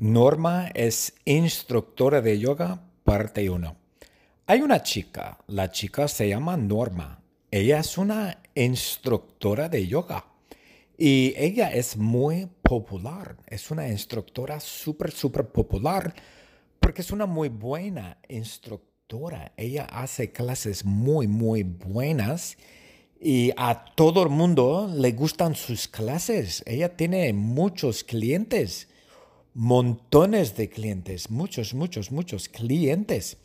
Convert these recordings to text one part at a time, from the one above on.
Norma es instructora de yoga, parte 1. Hay una chica, la chica se llama Norma. Ella es una instructora de yoga y ella es muy popular. Es una instructora súper, súper popular porque es una muy buena instructora. Ella hace clases muy, muy buenas y a todo el mundo le gustan sus clases. Ella tiene muchos clientes montones de clientes, muchos, muchos, muchos clientes.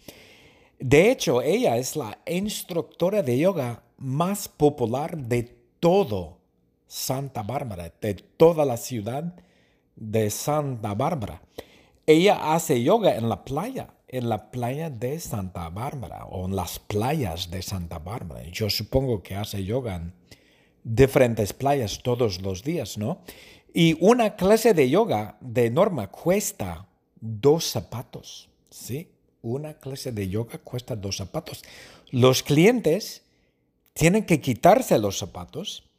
De hecho, ella es la instructora de yoga más popular de todo Santa Bárbara, de toda la ciudad de Santa Bárbara. Ella hace yoga en la playa, en la playa de Santa Bárbara o en las playas de Santa Bárbara. Yo supongo que hace yoga en diferentes playas todos los días, ¿no? Y una clase de yoga de norma cuesta dos zapatos, ¿sí? Una clase de yoga cuesta dos zapatos. Los clientes tienen que quitarse los zapatos.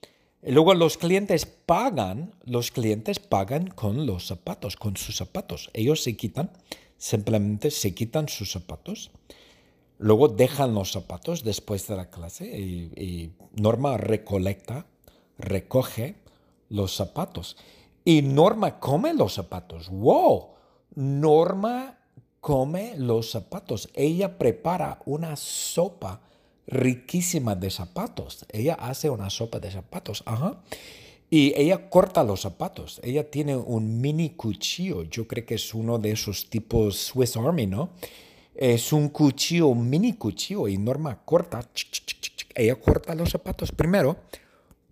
Luego los clientes pagan, los clientes pagan con los zapatos, con sus zapatos. Ellos se quitan, simplemente se quitan sus zapatos. Luego dejan los zapatos después de la clase y Norma recolecta, recoge los zapatos. Y Norma come los zapatos. ¡Wow! Norma come los zapatos. Ella prepara una sopa riquísima de zapatos. Ella hace una sopa de zapatos. Ajá. Y ella corta los zapatos. Ella tiene un mini cuchillo. Yo creo que es uno de esos tipos Swiss Army, ¿no? Es un cuchillo, mini cuchillo. Y Norma corta. Ella corta los zapatos primero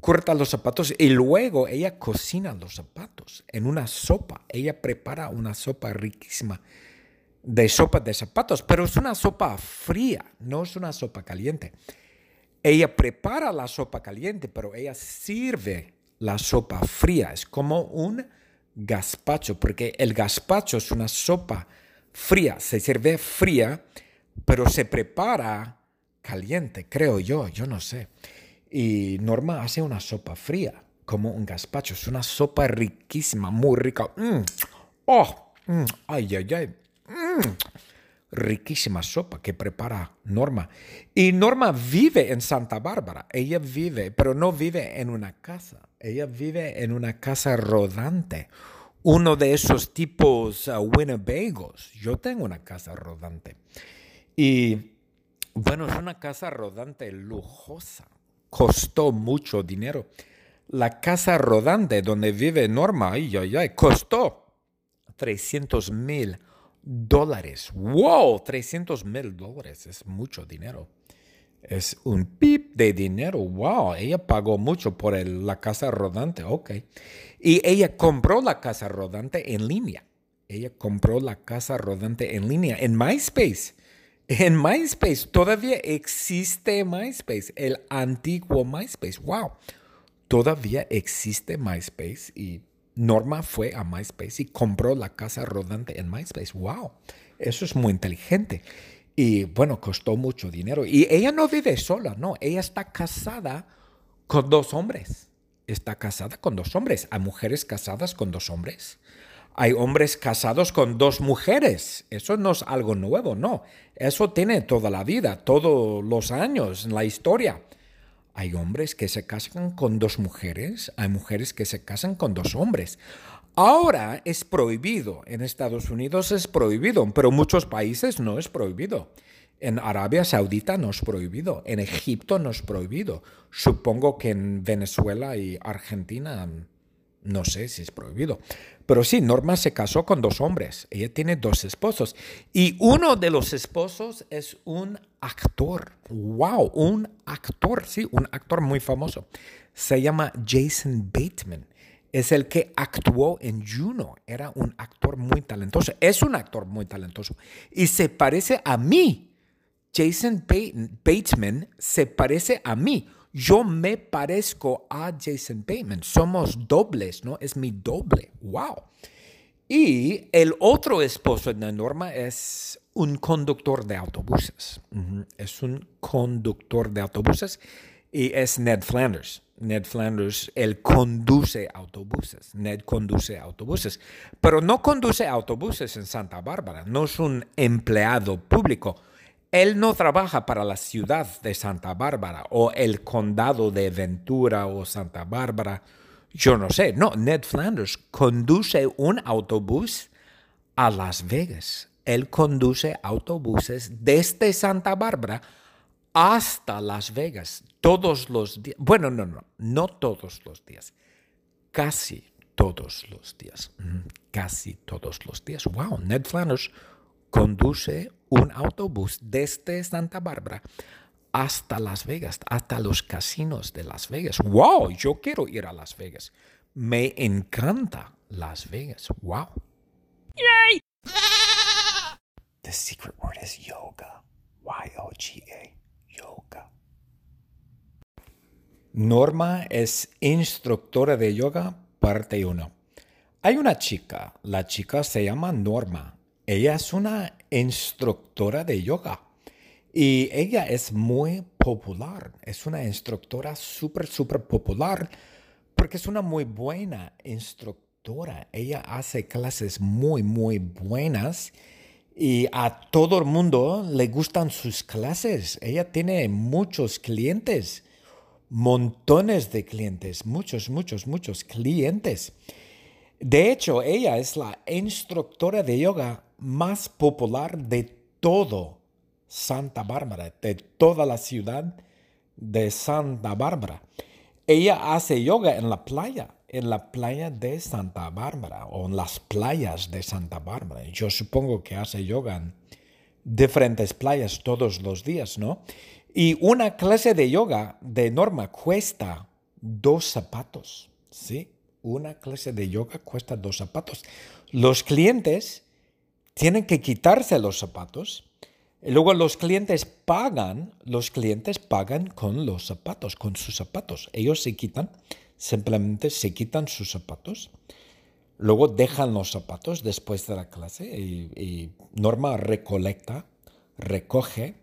corta los zapatos y luego ella cocina los zapatos en una sopa. Ella prepara una sopa riquísima de sopa de zapatos, pero es una sopa fría, no es una sopa caliente. Ella prepara la sopa caliente, pero ella sirve la sopa fría. Es como un gazpacho, porque el gazpacho es una sopa fría, se sirve fría, pero se prepara caliente, creo yo, yo no sé. Y Norma hace una sopa fría, como un gazpacho. Es una sopa riquísima, muy rica. Mm. ¡Oh! Mm. ¡Ay, ay, ay! Mm. Riquísima sopa que prepara Norma. Y Norma vive en Santa Bárbara. Ella vive, pero no vive en una casa. Ella vive en una casa rodante. Uno de esos tipos uh, Winnebagos. Yo tengo una casa rodante. Y bueno, es una casa rodante lujosa costó mucho dinero. La casa rodante donde vive Norma, ay, ay, ay, costó 300 mil dólares. ¡Wow! 300 mil dólares es mucho dinero. Es un pip de dinero. ¡Wow! Ella pagó mucho por la casa rodante. Ok. Y ella compró la casa rodante en línea. Ella compró la casa rodante en línea en MySpace. En MySpace, todavía existe MySpace, el antiguo MySpace. ¡Wow! Todavía existe MySpace y Norma fue a MySpace y compró la casa rodante en MySpace. ¡Wow! Eso es muy inteligente. Y bueno, costó mucho dinero. Y ella no vive sola, no. Ella está casada con dos hombres. Está casada con dos hombres. Hay mujeres casadas con dos hombres. Hay hombres casados con dos mujeres. Eso no es algo nuevo, no. Eso tiene toda la vida, todos los años en la historia. Hay hombres que se casan con dos mujeres, hay mujeres que se casan con dos hombres. Ahora es prohibido, en Estados Unidos es prohibido, pero en muchos países no es prohibido. En Arabia Saudita no es prohibido, en Egipto no es prohibido. Supongo que en Venezuela y Argentina no sé si es prohibido. Pero sí, Norma se casó con dos hombres. Ella tiene dos esposos. Y uno de los esposos es un actor. ¡Wow! Un actor, sí, un actor muy famoso. Se llama Jason Bateman. Es el que actuó en Juno. Era un actor muy talentoso. Es un actor muy talentoso. Y se parece a mí. Jason Bateman se parece a mí yo me parezco a Jason Bateman. Somos dobles, ¿no? Es mi doble. ¡Wow! Y el otro esposo de Norma es un conductor de autobuses. Es un conductor de autobuses Y es Ned Flanders. Ned Flanders, él conduce autobuses. Ned conduce autobuses. Pero no conduce autobuses en Santa Bárbara. No es un empleado público. Él no trabaja para la ciudad de Santa Bárbara o el condado de Ventura o Santa Bárbara. Yo no sé. No, Ned Flanders conduce un autobús a Las Vegas. Él conduce autobuses desde Santa Bárbara hasta Las Vegas todos los días. Bueno, no, no, no todos los días. Casi todos los días. Casi todos los días. Wow, Ned Flanders conduce un autobús desde Santa Bárbara hasta Las Vegas, hasta los casinos de Las Vegas. Wow, yo quiero ir a Las Vegas. Me encanta Las Vegas. Wow. Yay! The secret word is yoga. Y-O-G-A. Yoga. Norma es instructora de yoga, parte 1. Hay una chica, la chica se llama Norma. Ella es una instructora de yoga y ella es muy popular. Es una instructora súper, súper popular porque es una muy buena instructora. Ella hace clases muy, muy buenas y a todo el mundo le gustan sus clases. Ella tiene muchos clientes montones de clientes, muchos, muchos, muchos clientes. De hecho, ella es la instructora de yoga más popular de todo Santa Bárbara, de toda la ciudad de Santa Bárbara. Ella hace yoga en la playa, en la playa de Santa Bárbara o en las playas de Santa Bárbara. Yo supongo que hace yoga en diferentes playas todos los días, ¿no? Y una clase de yoga de norma cuesta dos zapatos, ¿sí? Una clase de yoga cuesta dos zapatos. Los clientes tienen que quitarse los zapatos. Y luego los clientes pagan, los clientes pagan con los zapatos, con sus zapatos. Ellos se quitan, simplemente se quitan sus zapatos. Luego dejan los zapatos después de la clase y, y Norma recolecta, recoge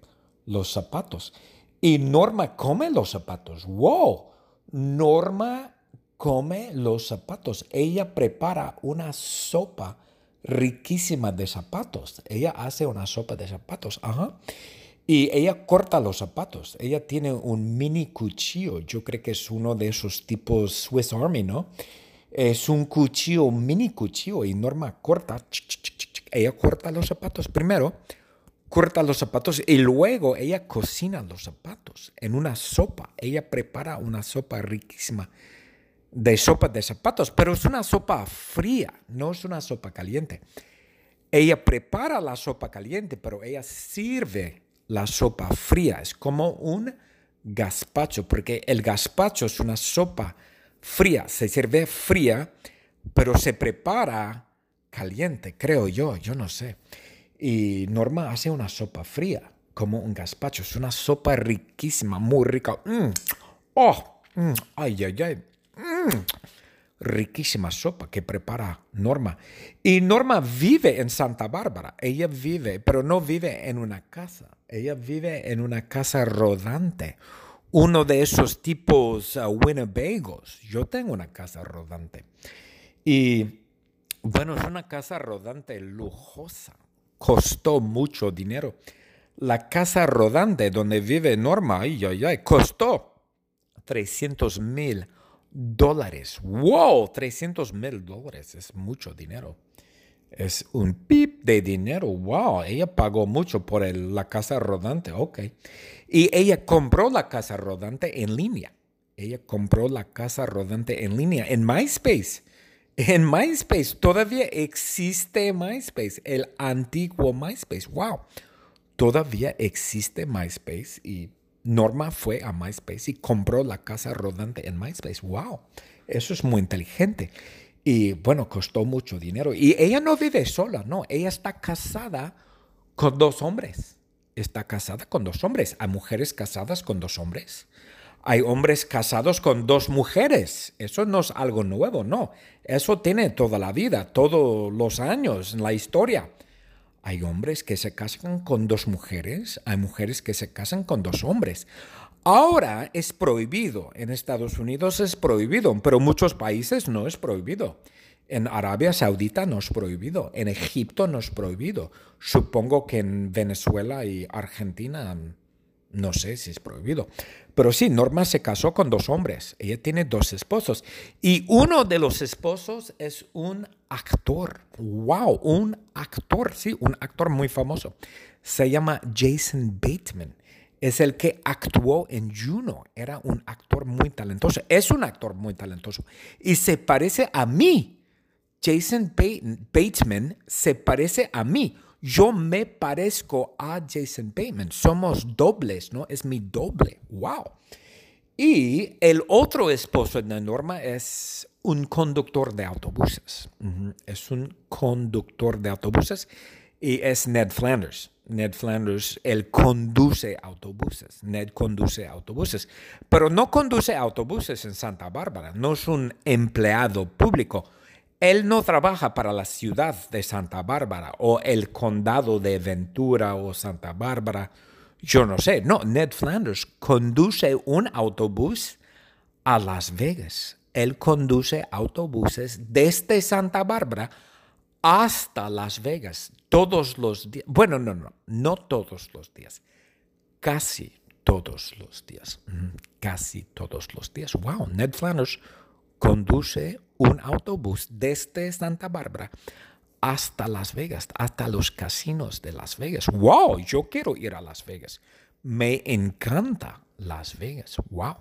los zapatos. Y Norma come los zapatos. ¡Wow! Norma come los zapatos. Ella prepara una sopa riquísima de zapatos. Ella hace una sopa de zapatos. Ajá. Y ella corta los zapatos. Ella tiene un mini cuchillo. Yo creo que es uno de esos tipos Swiss Army, ¿no? Es un cuchillo, mini cuchillo. Y Norma corta. Ella corta los zapatos primero corta los zapatos y luego ella cocina los zapatos en una sopa. Ella prepara una sopa riquísima de sopa de zapatos, pero es una sopa fría, no es una sopa caliente. Ella prepara la sopa caliente, pero ella sirve la sopa fría. Es como un gazpacho, porque el gazpacho es una sopa fría, se sirve fría, pero se prepara caliente, creo yo, yo no sé. Y Norma hace una sopa fría, como un gazpacho. Es una sopa riquísima, muy rica. Mm. ¡Oh! Mm. ¡Ay, ay, ay! Riquísima sopa que prepara Norma. Y Norma vive en Santa Bárbara. Ella vive, pero no vive en una casa. Ella vive en una casa rodante. Uno de esos tipos uh, Winnebagos. Yo tengo una casa rodante. Y bueno, es una casa rodante lujosa costó mucho dinero. La casa rodante donde vive Norma, ay, ay, ay, costó 300 mil dólares. ¡Wow! 300 mil dólares es mucho dinero. Es un pip de dinero. ¡Wow! Ella pagó mucho por la casa rodante. Ok. Y ella compró la casa rodante en línea. Ella compró la casa rodante en línea en MySpace. En MySpace, todavía existe MySpace, el antiguo MySpace. ¡Wow! Todavía existe MySpace y Norma fue a MySpace y compró la casa rodante en MySpace. ¡Wow! Eso es muy inteligente. Y bueno, costó mucho dinero. Y ella no vive sola, no. Ella está casada con dos hombres. Está casada con dos hombres. Hay mujeres casadas con dos hombres hay hombres casados con dos mujeres. Eso no es algo nuevo, no. Eso tiene toda la vida, todos los años en la historia. Hay hombres que se casan con dos mujeres, hay mujeres que se casan con dos hombres. Ahora es prohibido. En Estados Unidos es prohibido, pero en muchos países no es prohibido. En Arabia Saudita no es prohibido. En Egipto no es prohibido. Supongo que en Venezuela y Argentina no sé si es prohibido. Pero sí, Norma se casó con dos hombres. Ella tiene dos esposos. Y uno de los esposos es un actor. ¡Wow! Un actor, sí, un actor muy famoso. Se llama Jason Bateman. Es el que actuó en Juno. Era un actor muy talentoso. Es un actor muy talentoso. Y se parece a mí. Jason Bateman se parece a mí yo me parezco a Jason Bateman. Somos dobles, ¿no? Es mi doble. ¡Wow! Y el otro esposo de Norma es un conductor de autobuses. Es un conductor de autobuses y es Ned Flanders. Ned Flanders, él conduce autobuses. Ned conduce autobuses. Pero no conduce autobuses en Santa Bárbara. No es un empleado público él no trabaja para la ciudad de Santa Bárbara o el condado de Ventura o Santa Bárbara. Yo no sé. No, Ned Flanders conduce un autobús a Las Vegas. Él conduce autobuses desde Santa Bárbara hasta Las Vegas todos los días. Bueno, no, no, no todos los días. Casi todos los días. Casi todos los días. Wow, Ned Flanders conduce un autobús desde Santa Bárbara hasta Las Vegas, hasta los casinos de Las Vegas. ¡Wow! Yo quiero ir a Las Vegas. Me encanta Las Vegas. ¡Wow!